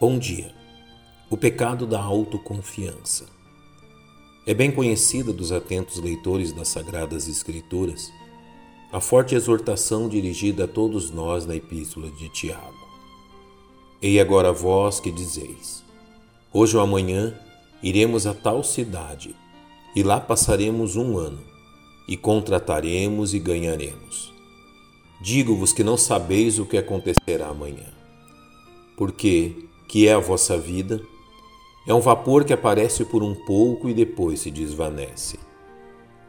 Bom dia. O pecado da autoconfiança. É bem conhecida dos atentos leitores das Sagradas Escrituras a forte exortação dirigida a todos nós na Epístola de Tiago. Ei agora vós que dizeis: Hoje ou amanhã iremos a tal cidade, e lá passaremos um ano, e contrataremos e ganharemos. Digo-vos que não sabeis o que acontecerá amanhã. Porque que é a vossa vida, é um vapor que aparece por um pouco e depois se desvanece,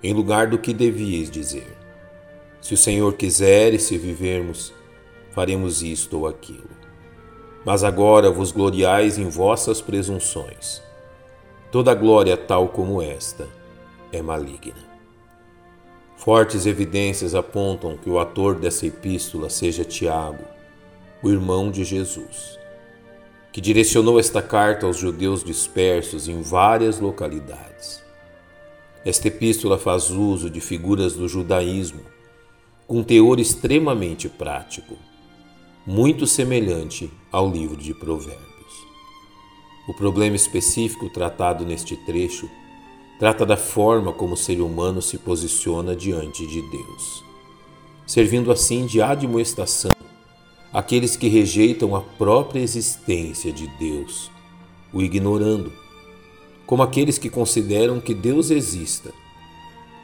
em lugar do que devíeis dizer. Se o Senhor quiser e se vivermos, faremos isto ou aquilo. Mas agora vos gloriais em vossas presunções. Toda glória tal como esta é maligna. Fortes evidências apontam que o ator dessa epístola seja Tiago, o irmão de Jesus que direcionou esta carta aos judeus dispersos em várias localidades. Esta epístola faz uso de figuras do judaísmo, com teor extremamente prático, muito semelhante ao livro de Provérbios. O problema específico tratado neste trecho trata da forma como o ser humano se posiciona diante de Deus, servindo assim de admoestação aqueles que rejeitam a própria existência de Deus, o ignorando, como aqueles que consideram que Deus exista,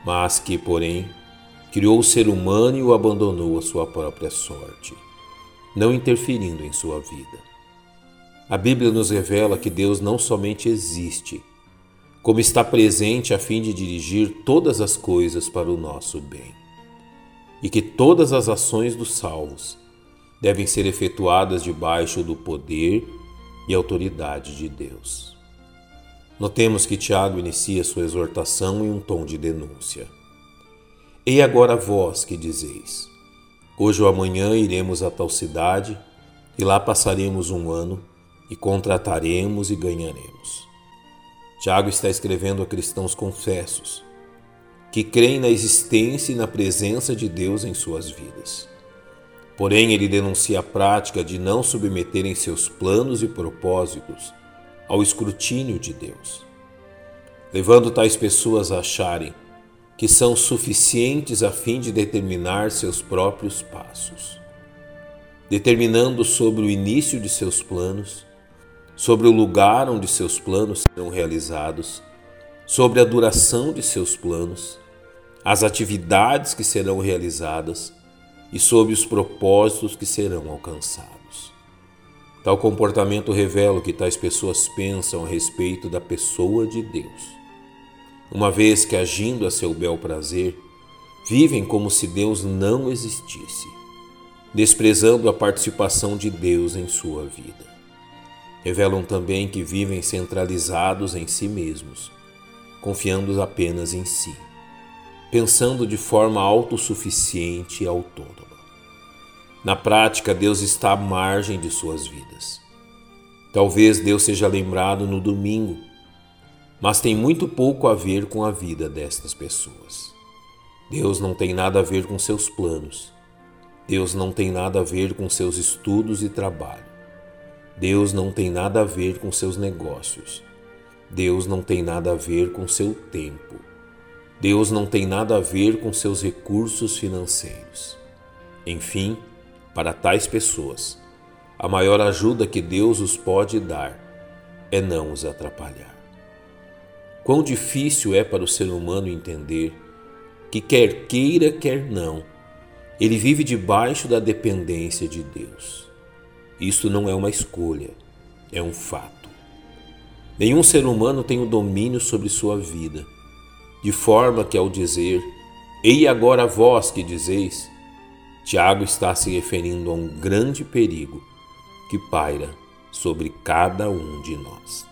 mas que, porém, criou o ser humano e o abandonou à sua própria sorte, não interferindo em sua vida. A Bíblia nos revela que Deus não somente existe, como está presente a fim de dirigir todas as coisas para o nosso bem, e que todas as ações dos salvos devem ser efetuadas debaixo do poder e autoridade de Deus. Notemos que Tiago inicia sua exortação em um tom de denúncia. E agora vós que dizeis: Hoje ou amanhã iremos a tal cidade e lá passaremos um ano e contrataremos e ganharemos. Tiago está escrevendo a cristãos confessos que creem na existência e na presença de Deus em suas vidas. Porém, ele denuncia a prática de não submeterem seus planos e propósitos ao escrutínio de Deus, levando tais pessoas a acharem que são suficientes a fim de determinar seus próprios passos, determinando sobre o início de seus planos, sobre o lugar onde seus planos serão realizados, sobre a duração de seus planos, as atividades que serão realizadas e sob os propósitos que serão alcançados. Tal comportamento revela o que tais pessoas pensam a respeito da pessoa de Deus, uma vez que, agindo a seu bel prazer, vivem como se Deus não existisse, desprezando a participação de Deus em sua vida. Revelam também que vivem centralizados em si mesmos, confiando apenas em si pensando de forma autossuficiente e autônoma. Na prática, Deus está à margem de suas vidas. Talvez Deus seja lembrado no domingo, mas tem muito pouco a ver com a vida destas pessoas. Deus não tem nada a ver com seus planos. Deus não tem nada a ver com seus estudos e trabalho. Deus não tem nada a ver com seus negócios. Deus não tem nada a ver com seu tempo. Deus não tem nada a ver com seus recursos financeiros. Enfim, para tais pessoas, a maior ajuda que Deus os pode dar é não os atrapalhar. Quão difícil é para o ser humano entender que, quer queira, quer não, ele vive debaixo da dependência de Deus. Isso não é uma escolha, é um fato. Nenhum ser humano tem o domínio sobre sua vida de forma que ao dizer, Ei agora vós que dizeis, Tiago está se referindo a um grande perigo que paira sobre cada um de nós.